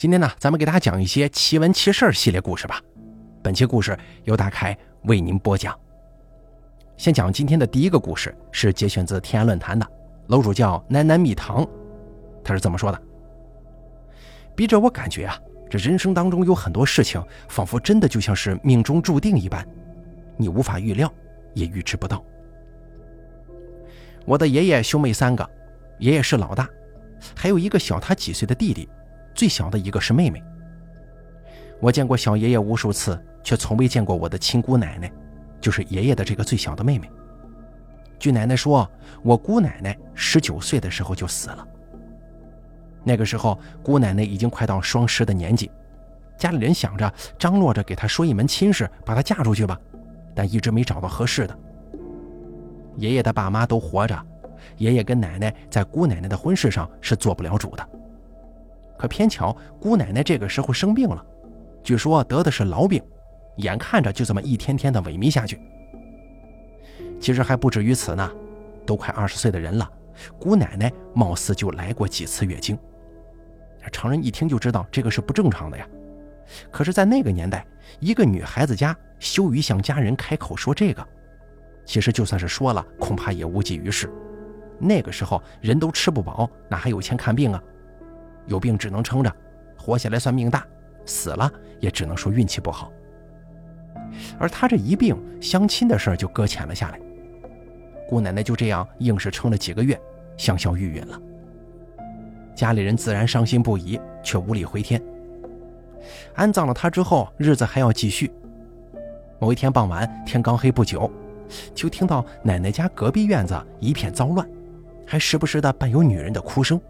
今天呢，咱们给大家讲一些奇闻奇事系列故事吧。本期故事由大凯为您播讲。先讲今天的第一个故事，是节选自天涯论坛的，楼主叫南南蜜糖，他是这么说的：笔者我感觉啊，这人生当中有很多事情，仿佛真的就像是命中注定一般，你无法预料，也预知不到。我的爷爷兄妹三个，爷爷是老大，还有一个小他几岁的弟弟。最小的一个是妹妹。我见过小爷爷无数次，却从未见过我的亲姑奶奶，就是爷爷的这个最小的妹妹。据奶奶说，我姑奶奶十九岁的时候就死了。那个时候，姑奶奶已经快到双十的年纪，家里人想着张罗着给她说一门亲事，把她嫁出去吧，但一直没找到合适的。爷爷的爸妈都活着，爷爷跟奶奶在姑奶奶的婚事上是做不了主的。可偏巧姑奶奶这个时候生病了，据说得的是痨病，眼看着就这么一天天的萎靡下去。其实还不止于此呢，都快二十岁的人了，姑奶奶貌似就来过几次月经。常人一听就知道这个是不正常的呀。可是，在那个年代，一个女孩子家羞于向家人开口说这个，其实就算是说了，恐怕也无济于事。那个时候人都吃不饱，哪还有钱看病啊？有病只能撑着，活下来算命大，死了也只能说运气不好。而他这一病，相亲的事儿就搁浅了下来。姑奶奶就这样硬是撑了几个月，香消玉殒了。家里人自然伤心不已，却无力回天。安葬了她之后，日子还要继续。某一天傍晚，天刚黑不久，就听到奶奶家隔壁院子一片糟乱，还时不时的伴有女人的哭声。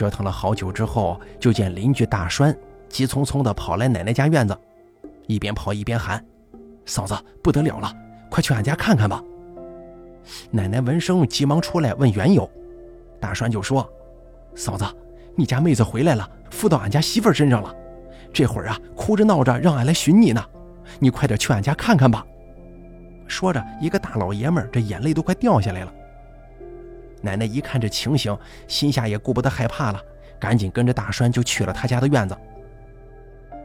折腾了好久之后，就见邻居大栓急匆匆地跑来奶奶家院子，一边跑一边喊：“嫂子，不得了了，快去俺家看看吧！”奶奶闻声急忙出来问缘由，大栓就说：“嫂子，你家妹子回来了，附到俺家媳妇身上了，这会儿啊哭着闹着让俺来寻你呢，你快点去俺家看看吧。”说着，一个大老爷们这眼泪都快掉下来了。奶奶一看这情形，心下也顾不得害怕了，赶紧跟着大栓就去了他家的院子。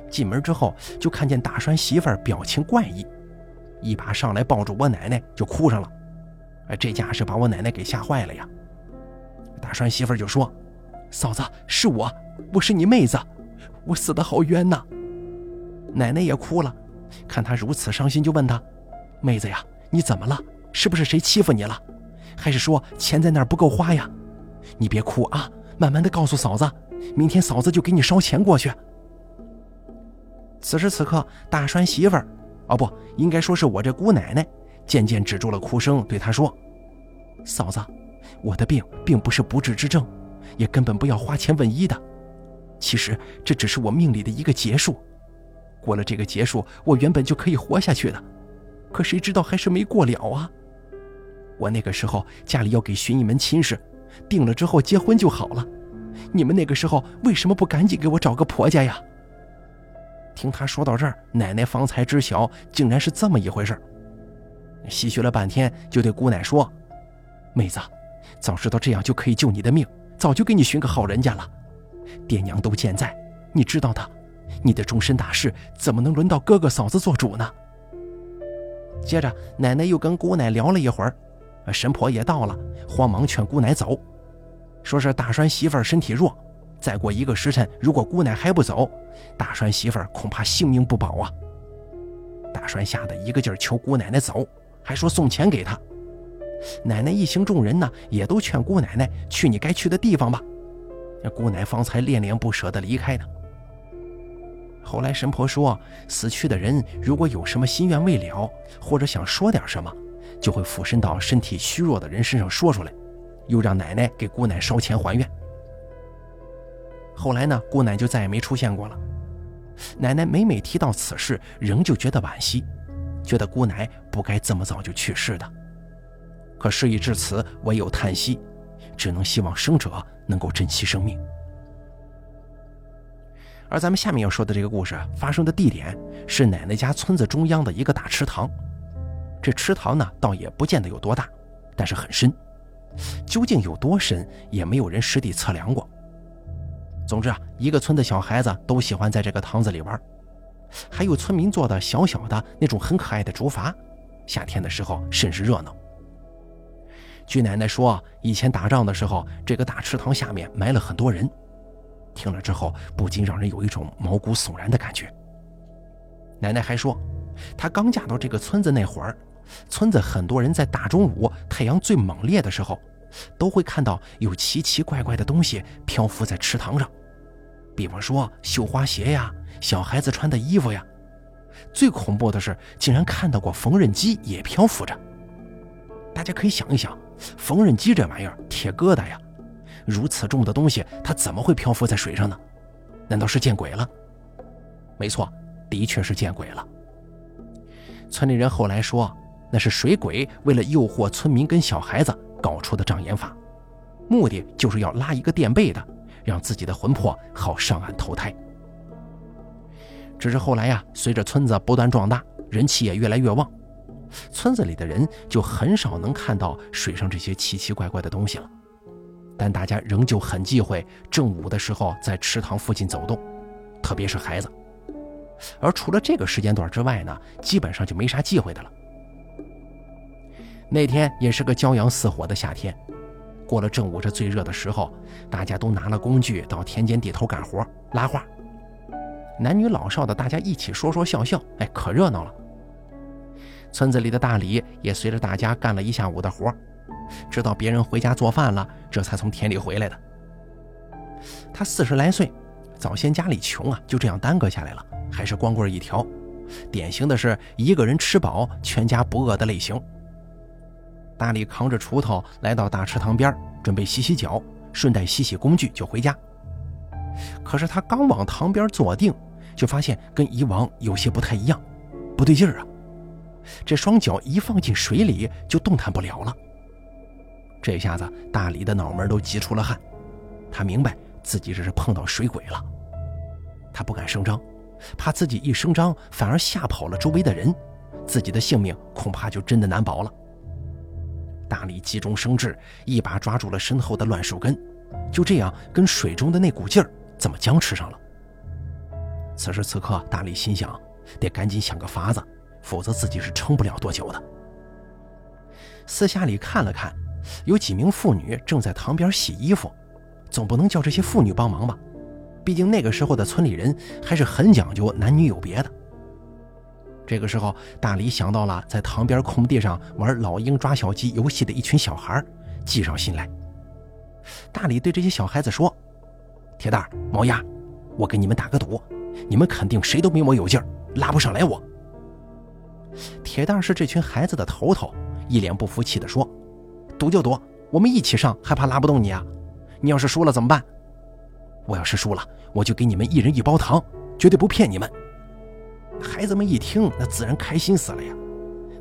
进门之后，就看见大栓媳妇儿表情怪异，一把上来抱住我奶奶就哭上了。哎，这架势把我奶奶给吓坏了呀！大栓媳妇儿就说：“嫂子，是我，我是你妹子，我死的好冤呐！”奶奶也哭了，看她如此伤心，就问她：“妹子呀，你怎么了？是不是谁欺负你了？”还是说钱在那儿不够花呀？你别哭啊，慢慢的告诉嫂子，明天嫂子就给你烧钱过去。此时此刻，大栓媳妇儿，哦不，应该说是我这姑奶奶，渐渐止住了哭声，对他说：“嫂子，我的病并不是不治之症，也根本不要花钱问医的。其实这只是我命里的一个结束，过了这个结束，我原本就可以活下去的，可谁知道还是没过了啊。”我那个时候家里要给寻一门亲事，定了之后结婚就好了。你们那个时候为什么不赶紧给我找个婆家呀？听他说到这儿，奶奶方才知晓，竟然是这么一回事。唏嘘了半天，就对姑奶说：“妹子，早知道这样就可以救你的命，早就给你寻个好人家了。爹娘都健在，你知道的，你的终身大事怎么能轮到哥哥嫂子做主呢？”接着，奶奶又跟姑奶聊了一会儿。神婆也到了，慌忙劝姑奶走，说是大栓媳妇儿身体弱，再过一个时辰，如果姑奶还不走，大栓媳妇儿恐怕性命不保啊！大栓吓得一个劲儿求姑奶奶走，还说送钱给她。奶奶一行众人呢，也都劝姑奶奶去你该去的地方吧。那姑奶方才恋恋不舍地离开呢。后来神婆说，死去的人如果有什么心愿未了，或者想说点什么。就会附身到身体虚弱的人身上说出来，又让奶奶给姑奶烧钱还愿。后来呢，姑奶就再也没出现过了。奶奶每每提到此事，仍旧觉得惋惜，觉得姑奶不该这么早就去世的。可事已至此，唯有叹息，只能希望生者能够珍惜生命。而咱们下面要说的这个故事发生的地点是奶奶家村子中央的一个大池塘。这池塘呢，倒也不见得有多大，但是很深。究竟有多深，也没有人实地测量过。总之啊，一个村的小孩子都喜欢在这个塘子里玩，还有村民做的小小的那种很可爱的竹筏，夏天的时候甚是热闹。据奶奶说，以前打仗的时候，这个大池塘下面埋了很多人。听了之后，不禁让人有一种毛骨悚然的感觉。奶奶还说，她刚嫁到这个村子那会儿，村子很多人在大中午太阳最猛烈的时候，都会看到有奇奇怪怪的东西漂浮在池塘上，比方说绣花鞋呀、小孩子穿的衣服呀。最恐怖的是，竟然看到过缝纫机也漂浮着。大家可以想一想，缝纫机这玩意儿，铁疙瘩呀。如此重的东西，它怎么会漂浮在水上呢？难道是见鬼了？没错，的确是见鬼了。村里人后来说，那是水鬼为了诱惑村民跟小孩子搞出的障眼法，目的就是要拉一个垫背的，让自己的魂魄好上岸投胎。只是后来呀，随着村子不断壮大，人气也越来越旺，村子里的人就很少能看到水上这些奇奇怪怪的东西了。但大家仍旧很忌讳正午的时候在池塘附近走动，特别是孩子。而除了这个时间段之外呢，基本上就没啥忌讳的了。那天也是个骄阳似火的夏天，过了正午这最热的时候，大家都拿了工具到田间地头干活拉话，男女老少的大家一起说说笑笑，哎，可热闹了。村子里的大李也随着大家干了一下午的活。直到别人回家做饭了，这才从田里回来的。他四十来岁，早先家里穷啊，就这样耽搁下来了，还是光棍一条，典型的是一个人吃饱全家不饿的类型。大力扛着锄头来到大池塘边，准备洗洗脚，顺带洗洗工具就回家。可是他刚往塘边坐定，就发现跟以往有些不太一样，不对劲儿啊！这双脚一放进水里就动弹不了了。这下子，大李的脑门都急出了汗。他明白自己这是碰到水鬼了。他不敢声张，怕自己一声张反而吓跑了周围的人，自己的性命恐怕就真的难保了。大力急中生智，一把抓住了身后的乱树根，就这样跟水中的那股劲儿这么僵持上了。此时此刻，大力心想，得赶紧想个法子，否则自己是撑不了多久的。私下里看了看。有几名妇女正在塘边洗衣服，总不能叫这些妇女帮忙吧？毕竟那个时候的村里人还是很讲究男女有别的。这个时候，大李想到了在塘边空地上玩老鹰抓小鸡游戏的一群小孩，计上心来。大李对这些小孩子说：“铁蛋、毛丫，我跟你们打个赌，你们肯定谁都没我有劲儿，拉不上来我。”铁蛋是这群孩子的头头，一脸不服气地说。赌就赌，我们一起上，还怕拉不动你啊？你要是输了怎么办？我要是输了，我就给你们一人一包糖，绝对不骗你们。孩子们一听，那自然开心死了呀。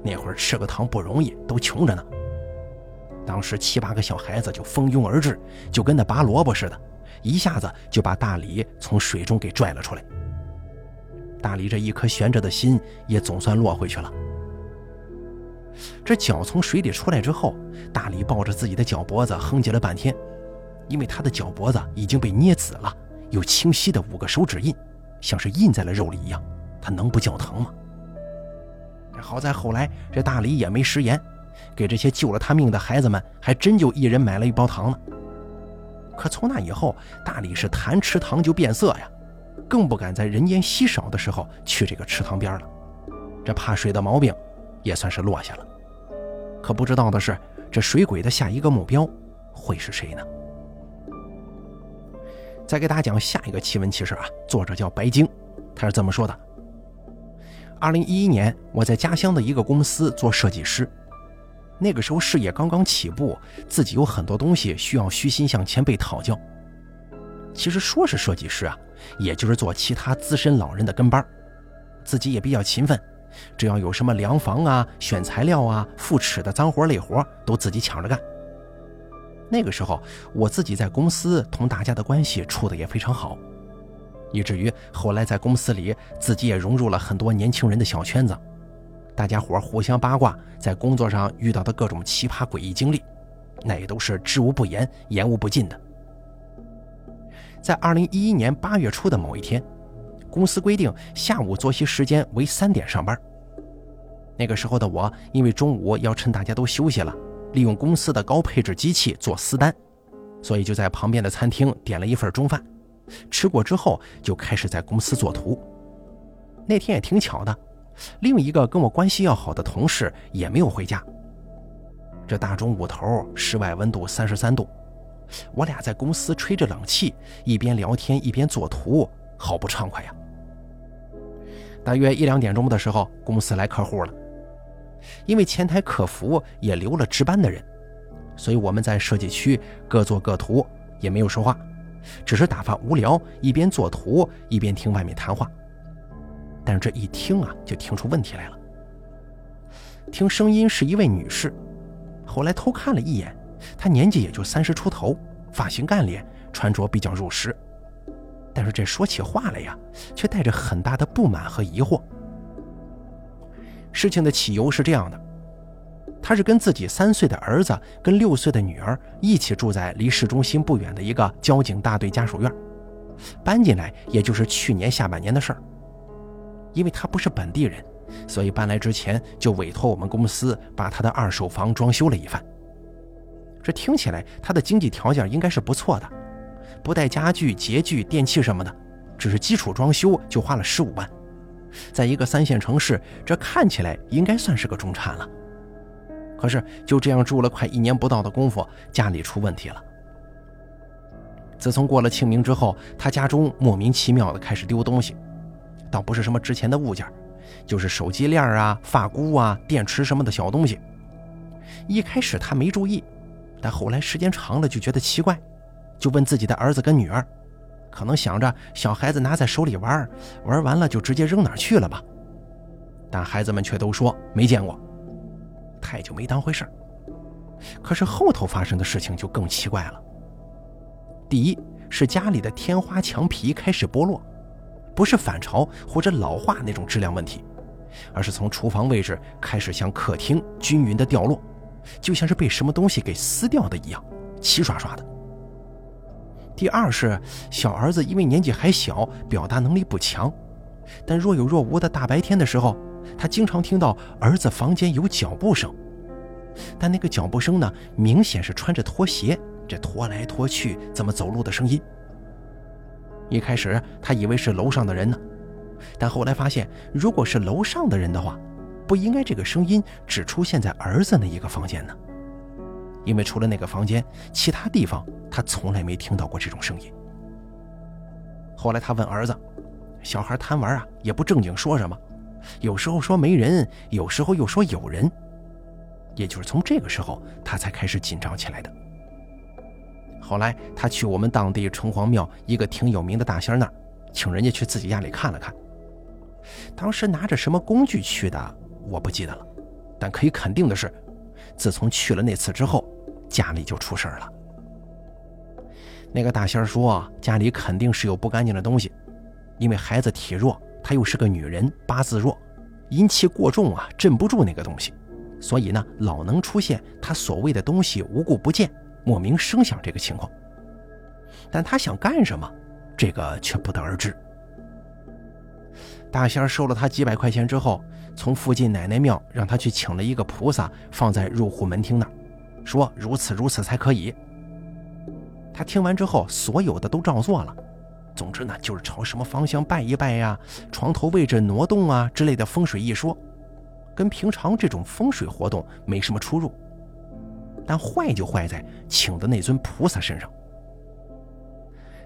那会儿吃个糖不容易，都穷着呢。当时七八个小孩子就蜂拥而至，就跟那拔萝卜似的，一下子就把大李从水中给拽了出来。大李这一颗悬着的心也总算落回去了。这脚从水里出来之后，大李抱着自己的脚脖子哼唧了半天，因为他的脚脖子已经被捏紫了，有清晰的五个手指印，像是印在了肉里一样，他能不叫疼吗？好在后来这大李也没食言，给这些救了他命的孩子们还真就一人买了一包糖呢。可从那以后，大李是谈池塘就变色呀，更不敢在人烟稀少的时候去这个池塘边了，这怕水的毛病。也算是落下了，可不知道的是，这水鬼的下一个目标会是谁呢？再给大家讲下一个奇闻奇事啊，作者叫白鲸，他是这么说的：二零一一年，我在家乡的一个公司做设计师，那个时候事业刚刚起步，自己有很多东西需要虚心向前辈讨教。其实说是设计师啊，也就是做其他资深老人的跟班，自己也比较勤奋。只要有什么量房啊、选材料啊、复尺的脏活累活，都自己抢着干。那个时候，我自己在公司同大家的关系处的也非常好，以至于后来在公司里，自己也融入了很多年轻人的小圈子，大家伙互相八卦，在工作上遇到的各种奇葩诡异经历，那也都是知无不言，言无不尽的。在二零一一年八月初的某一天，公司规定下午作息时间为三点上班。那个时候的我，因为中午要趁大家都休息了，利用公司的高配置机器做私单，所以就在旁边的餐厅点了一份中饭。吃过之后，就开始在公司做图。那天也挺巧的，另一个跟我关系要好的同事也没有回家。这大中午头，室外温度三十三度，我俩在公司吹着冷气，一边聊天一边做图，好不畅快呀。大约一两点钟的时候，公司来客户了，因为前台客服也留了值班的人，所以我们在设计区各做各图，也没有说话。只是打发无聊，一边做图一边听外面谈话。但是这一听啊，就听出问题来了。听声音是一位女士，后来偷看了一眼，她年纪也就三十出头，发型干练，穿着比较入时。但是这说起话来呀，却带着很大的不满和疑惑。事情的起由是这样的。他是跟自己三岁的儿子跟六岁的女儿一起住在离市中心不远的一个交警大队家属院，搬进来也就是去年下半年的事儿。因为他不是本地人，所以搬来之前就委托我们公司把他的二手房装修了一番。这听起来他的经济条件应该是不错的，不带家具、洁具、电器什么的，只是基础装修就花了十五万，在一个三线城市，这看起来应该算是个中产了。可是就这样住了快一年不到的功夫，家里出问题了。自从过了清明之后，他家中莫名其妙的开始丢东西，倒不是什么值钱的物件，就是手机链啊、发箍啊、电池什么的小东西。一开始他没注意，但后来时间长了就觉得奇怪，就问自己的儿子跟女儿，可能想着小孩子拿在手里玩，玩完了就直接扔哪去了吧。但孩子们却都说没见过。他也就没当回事儿可是后头发生的事情就更奇怪了。第一是家里的天花墙皮开始剥落，不是反潮或者老化那种质量问题，而是从厨房位置开始向客厅均匀的掉落，就像是被什么东西给撕掉的一样，齐刷刷的。第二是小儿子因为年纪还小，表达能力不强，但若有若无的大白天的时候。他经常听到儿子房间有脚步声，但那个脚步声呢，明显是穿着拖鞋，这拖来拖去怎么走路的声音。一开始他以为是楼上的人呢，但后来发现，如果是楼上的人的话，不应该这个声音只出现在儿子那一个房间呢，因为除了那个房间，其他地方他从来没听到过这种声音。后来他问儿子：“小孩贪玩啊，也不正经说什么。”有时候说没人，有时候又说有人，也就是从这个时候，他才开始紧张起来的。后来他去我们当地城隍庙一个挺有名的大仙那儿，请人家去自己家里看了看。当时拿着什么工具去的，我不记得了，但可以肯定的是，自从去了那次之后，家里就出事了。那个大仙说，家里肯定是有不干净的东西，因为孩子体弱。她又是个女人，八字弱，阴气过重啊，镇不住那个东西，所以呢，老能出现她所谓的东西无故不见、莫名声响这个情况。但她想干什么，这个却不得而知。大仙收了他几百块钱之后，从附近奶奶庙让他去请了一个菩萨，放在入户门厅那儿，说如此如此才可以。他听完之后，所有的都照做了。总之呢，就是朝什么方向拜一拜呀，床头位置挪动啊之类的风水一说，跟平常这种风水活动没什么出入。但坏就坏在请的那尊菩萨身上。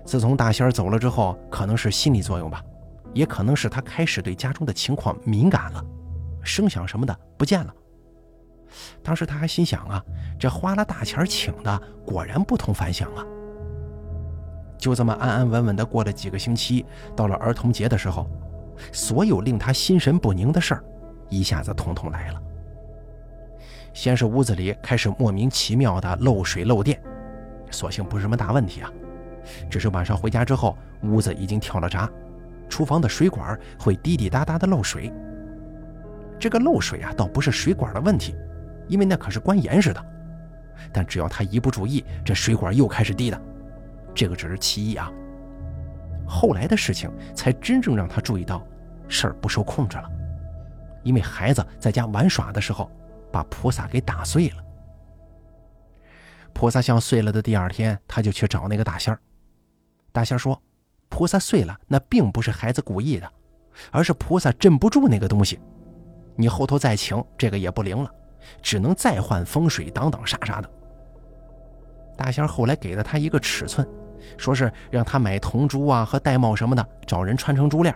自从大仙儿走了之后，可能是心理作用吧，也可能是他开始对家中的情况敏感了，声响什么的不见了。当时他还心想啊，这花了大钱请的，果然不同凡响啊。就这么安安稳稳地过了几个星期，到了儿童节的时候，所有令他心神不宁的事儿，一下子统统来了。先是屋子里开始莫名其妙的漏水漏电，所幸不是什么大问题啊，只是晚上回家之后，屋子已经跳了闸，厨房的水管会滴滴答答的漏水。这个漏水啊，倒不是水管的问题，因为那可是关严实的，但只要他一不注意，这水管又开始滴的。这个只是其一啊，后来的事情才真正让他注意到事儿不受控制了，因为孩子在家玩耍的时候把菩萨给打碎了。菩萨像碎了的第二天，他就去找那个大仙儿。大仙说：“菩萨碎了，那并不是孩子故意的，而是菩萨镇不住那个东西。你后头再请，这个也不灵了，只能再换风水，挡挡煞啥的。”大仙后来给了他一个尺寸。说是让他买铜珠啊和玳瑁什么的，找人穿成珠链，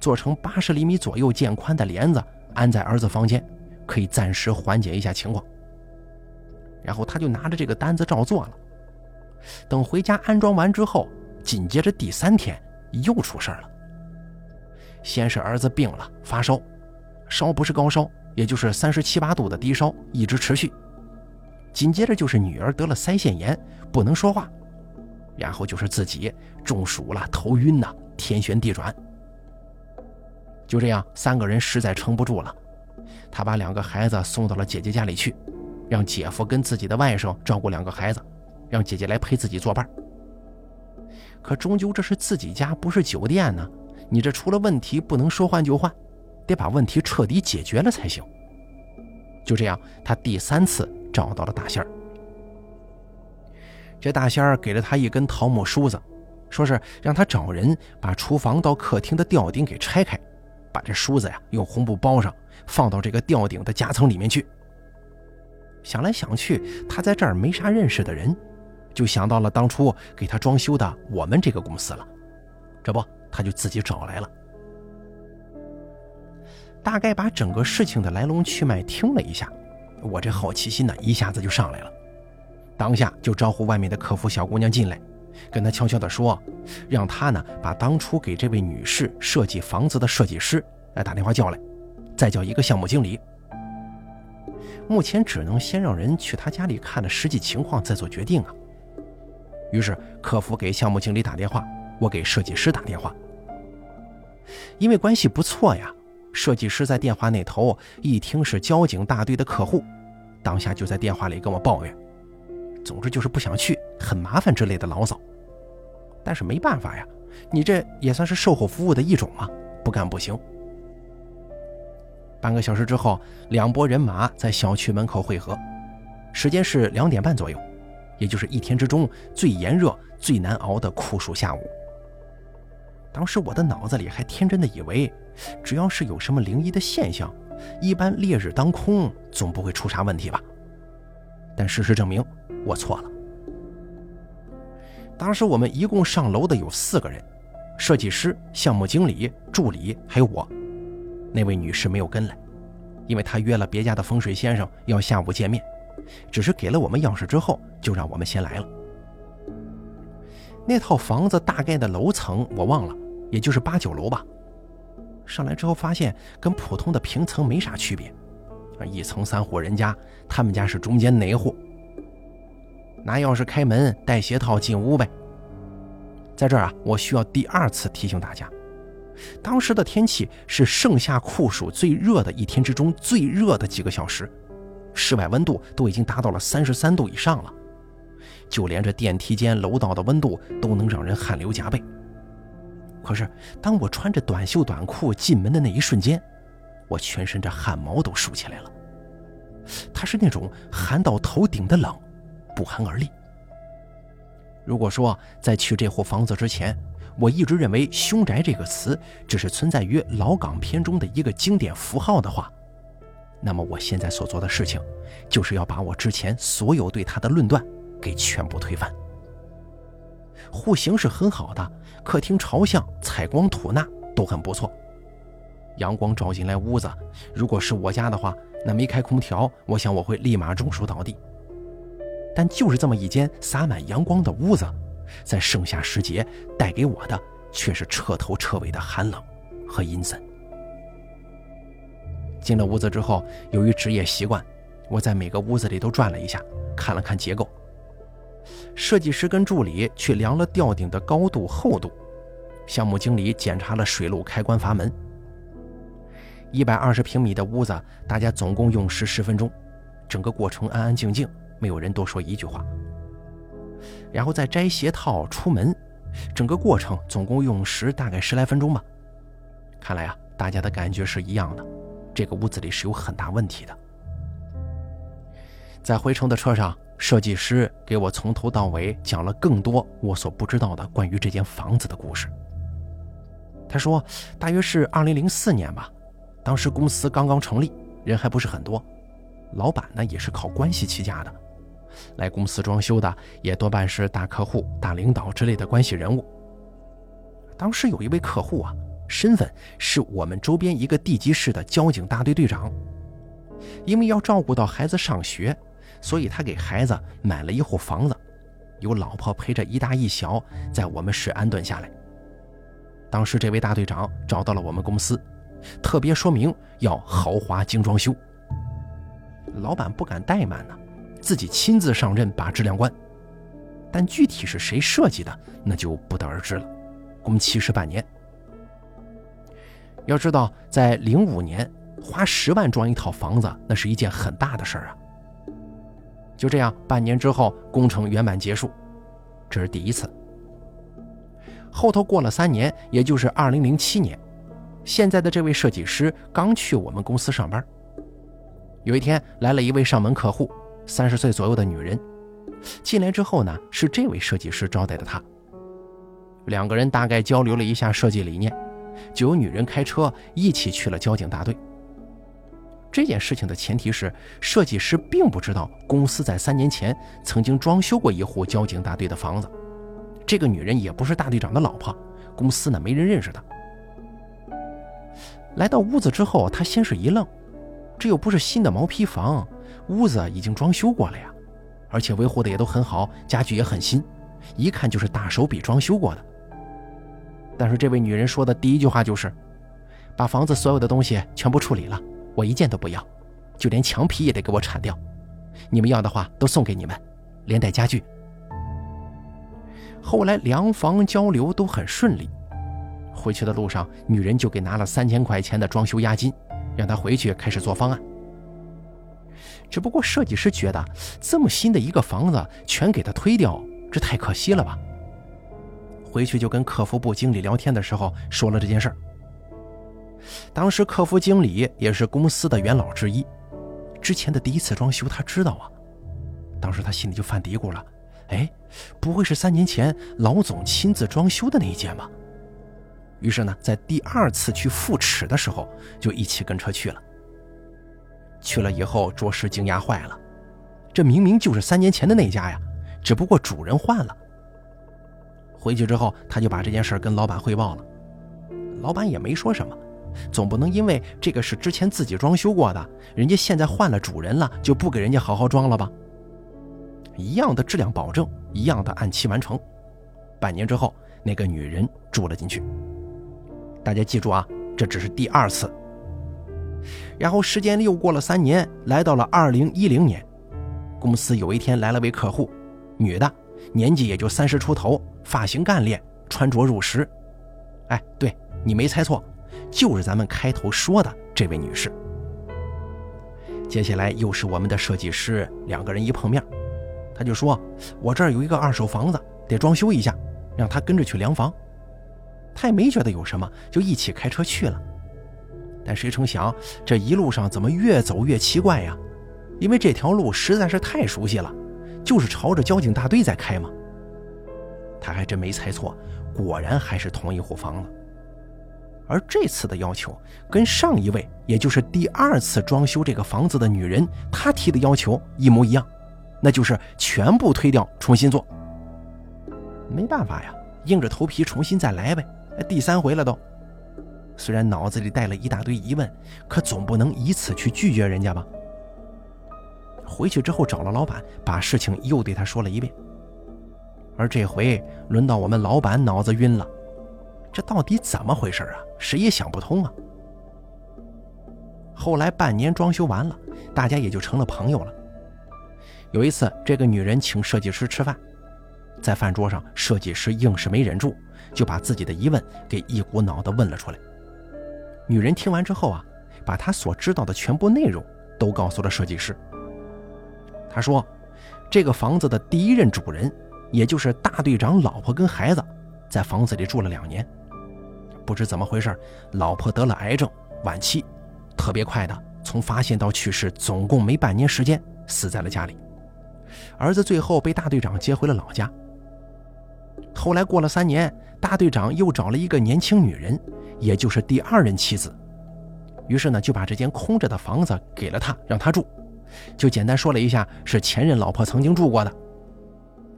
做成八十厘米左右见宽的帘子，安在儿子房间，可以暂时缓解一下情况。然后他就拿着这个单子照做了。等回家安装完之后，紧接着第三天又出事了。先是儿子病了，发烧，烧不是高烧，也就是三十七八度的低烧，一直持续。紧接着就是女儿得了腮腺炎，不能说话。然后就是自己中暑了，头晕呐，天旋地转。就这样，三个人实在撑不住了，他把两个孩子送到了姐姐家里去，让姐夫跟自己的外甥照顾两个孩子，让姐姐来陪自己作伴。可终究这是自己家，不是酒店呢，你这出了问题不能说换就换，得把问题彻底解决了才行。就这样，他第三次找到了大仙儿。这大仙儿给了他一根桃木梳子，说是让他找人把厨房到客厅的吊顶给拆开，把这梳子呀用红布包上，放到这个吊顶的夹层里面去。想来想去，他在这儿没啥认识的人，就想到了当初给他装修的我们这个公司了。这不，他就自己找来了。大概把整个事情的来龙去脉听了一下，我这好奇心呢一下子就上来了。当下就招呼外面的客服小姑娘进来，跟她悄悄地说，让她呢把当初给这位女士设计房子的设计师来打电话叫来，再叫一个项目经理。目前只能先让人去他家里看了实际情况再做决定啊。于是客服给项目经理打电话，我给设计师打电话。因为关系不错呀，设计师在电话那头一听是交警大队的客户，当下就在电话里跟我抱怨。总之就是不想去，很麻烦之类的牢骚，但是没办法呀，你这也算是售后服务的一种嘛，不干不行。半个小时之后，两拨人马在小区门口汇合，时间是两点半左右，也就是一天之中最炎热、最难熬的酷暑下午。当时我的脑子里还天真的以为，只要是有什么灵异的现象，一般烈日当空，总不会出啥问题吧。但事实证明，我错了。当时我们一共上楼的有四个人：设计师、项目经理、助理，还有我。那位女士没有跟来，因为她约了别家的风水先生要下午见面，只是给了我们钥匙之后，就让我们先来了。那套房子大概的楼层我忘了，也就是八九楼吧。上来之后发现跟普通的平层没啥区别。一层三户人家，他们家是中间那户。拿钥匙开门，带鞋套进屋呗。在这儿啊，我需要第二次提醒大家，当时的天气是盛夏酷暑最热的一天之中最热的几个小时，室外温度都已经达到了三十三度以上了，就连这电梯间楼道的温度都能让人汗流浃背。可是当我穿着短袖短裤进门的那一瞬间，我全身这汗毛都竖起来了，它是那种寒到头顶的冷，不寒而栗。如果说在去这户房子之前，我一直认为“凶宅”这个词只是存在于老港片中的一个经典符号的话，那么我现在所做的事情，就是要把我之前所有对它的论断给全部推翻。户型是很好的，客厅朝向、采光、吐纳都很不错。阳光照进来屋子，如果是我家的话，那没开空调，我想我会立马中暑倒地。但就是这么一间洒满阳光的屋子，在盛夏时节带给我的却是彻头彻尾的寒冷和阴森。进了屋子之后，由于职业习惯，我在每个屋子里都转了一下，看了看结构。设计师跟助理去量了吊顶的高度厚度，项目经理检查了水路开关阀门。一百二十平米的屋子，大家总共用时十分钟，整个过程安安静静，没有人多说一句话。然后再摘鞋套出门，整个过程总共用时大概十来分钟吧。看来啊，大家的感觉是一样的，这个屋子里是有很大问题的。在回程的车上，设计师给我从头到尾讲了更多我所不知道的关于这间房子的故事。他说，大约是二零零四年吧，当时公司刚刚成立，人还不是很多，老板呢也是靠关系起家的，来公司装修的也多半是大客户、大领导之类的关系人物。当时有一位客户啊，身份是我们周边一个地级市的交警大队队长，因为要照顾到孩子上学。所以他给孩子买了一户房子，有老婆陪着一大一小在我们市安顿下来。当时这位大队长找到了我们公司，特别说明要豪华精装修。老板不敢怠慢呢，自己亲自上阵把质量关。但具体是谁设计的，那就不得而知了。工期是半年。要知道，在零五年花十万装一套房子，那是一件很大的事儿啊。就这样，半年之后，工程圆满结束，这是第一次。后头过了三年，也就是二零零七年，现在的这位设计师刚去我们公司上班。有一天，来了一位上门客户，三十岁左右的女人。进来之后呢，是这位设计师招待的她。两个人大概交流了一下设计理念，就由女人开车一起去了交警大队。这件事情的前提是，设计师并不知道公司在三年前曾经装修过一户交警大队的房子。这个女人也不是大队长的老婆，公司呢没人认识她。来到屋子之后，他先是一愣，这又不是新的毛坯房，屋子已经装修过了呀，而且维护的也都很好，家具也很新，一看就是大手笔装修过的。但是这位女人说的第一句话就是：“把房子所有的东西全部处理了。”我一件都不要，就连墙皮也得给我铲掉。你们要的话都送给你们，连带家具。后来量房交流都很顺利，回去的路上，女人就给拿了三千块钱的装修押金，让他回去开始做方案。只不过设计师觉得这么新的一个房子全给他推掉，这太可惜了吧？回去就跟客服部经理聊天的时候说了这件事儿。当时客服经理也是公司的元老之一，之前的第一次装修他知道啊。当时他心里就犯嘀咕了：“哎，不会是三年前老总亲自装修的那一间吧？”于是呢，在第二次去复尺的时候，就一起跟车去了。去了以后，着实惊讶坏了，这明明就是三年前的那家呀，只不过主人换了。回去之后，他就把这件事跟老板汇报了，老板也没说什么。总不能因为这个是之前自己装修过的，人家现在换了主人了，就不给人家好好装了吧？一样的质量保证，一样的按期完成。半年之后，那个女人住了进去。大家记住啊，这只是第二次。然后时间又过了三年，来到了二零一零年，公司有一天来了位客户，女的，年纪也就三十出头，发型干练，穿着入时。哎，对你没猜错。就是咱们开头说的这位女士。接下来又是我们的设计师，两个人一碰面，他就说：“我这儿有一个二手房子，得装修一下，让他跟着去量房。”他也没觉得有什么，就一起开车去了。但谁成想，这一路上怎么越走越奇怪呀？因为这条路实在是太熟悉了，就是朝着交警大队在开嘛。他还真没猜错，果然还是同一户房子。而这次的要求跟上一位，也就是第二次装修这个房子的女人，她提的要求一模一样，那就是全部推掉，重新做。没办法呀，硬着头皮重新再来呗。第三回了都，虽然脑子里带了一大堆疑问，可总不能以此去拒绝人家吧。回去之后找了老板，把事情又对他说了一遍。而这回轮到我们老板脑子晕了。这到底怎么回事啊？谁也想不通啊。后来半年装修完了，大家也就成了朋友了。有一次，这个女人请设计师吃饭，在饭桌上，设计师硬是没忍住，就把自己的疑问给一股脑的问了出来。女人听完之后啊，把她所知道的全部内容都告诉了设计师。她说，这个房子的第一任主人，也就是大队长老婆跟孩子。在房子里住了两年。不知怎么回事，老婆得了癌症，晚期，特别快的，从发现到去世总共没半年时间，死在了家里。儿子最后被大队长接回了老家。后来过了三年，大队长又找了一个年轻女人，也就是第二任妻子。于是呢，就把这间空着的房子给了他，让他住。就简单说了一下，是前任老婆曾经住过的。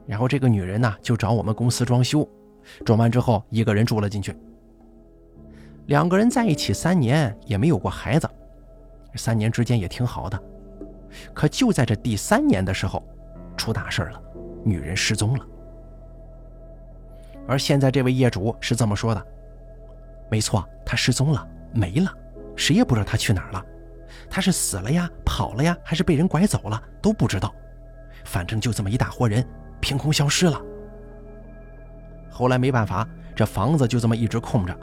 然后这个女人呢，就找我们公司装修，装完之后一个人住了进去。两个人在一起三年，也没有过孩子，三年之间也挺好的。可就在这第三年的时候，出大事了，女人失踪了。而现在这位业主是这么说的：“没错，他失踪了，没了，谁也不知道他去哪儿了。他是死了呀，跑了呀，还是被人拐走了，都不知道。反正就这么一大活人，凭空消失了。后来没办法，这房子就这么一直空着，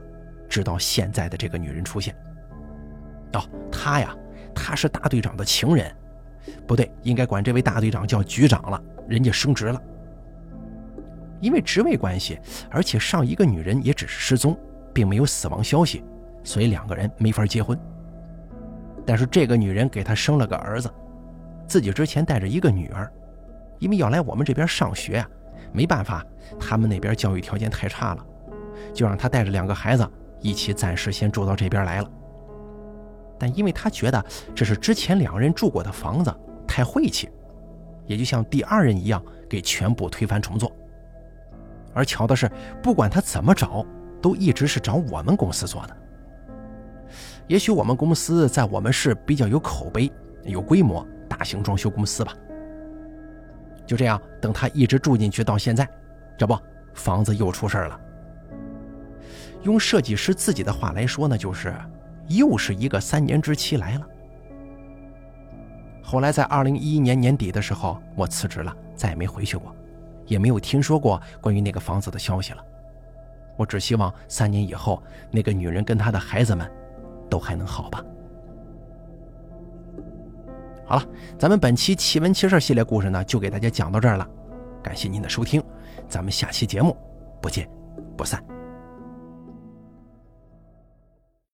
直到现在的这个女人出现。哦，她呀，她是大队长的情人，不对，应该管这位大队长叫局长了，人家升职了。”因为职位关系，而且上一个女人也只是失踪，并没有死亡消息，所以两个人没法结婚。但是这个女人给他生了个儿子，自己之前带着一个女儿，因为要来我们这边上学啊，没办法，他们那边教育条件太差了，就让他带着两个孩子一起暂时先住到这边来了。但因为他觉得这是之前两人住过的房子，太晦气，也就像第二人一样，给全部推翻重做。而巧的是，不管他怎么找，都一直是找我们公司做的。也许我们公司在我们市比较有口碑、有规模，大型装修公司吧。就这样，等他一直住进去到现在，这不，房子又出事了。用设计师自己的话来说呢，就是又是一个三年之期来了。后来在二零一一年年底的时候，我辞职了，再也没回去过。也没有听说过关于那个房子的消息了。我只希望三年以后，那个女人跟她的孩子们都还能好吧。好了，咱们本期奇闻奇事系列故事呢，就给大家讲到这儿了。感谢您的收听，咱们下期节目不见不散。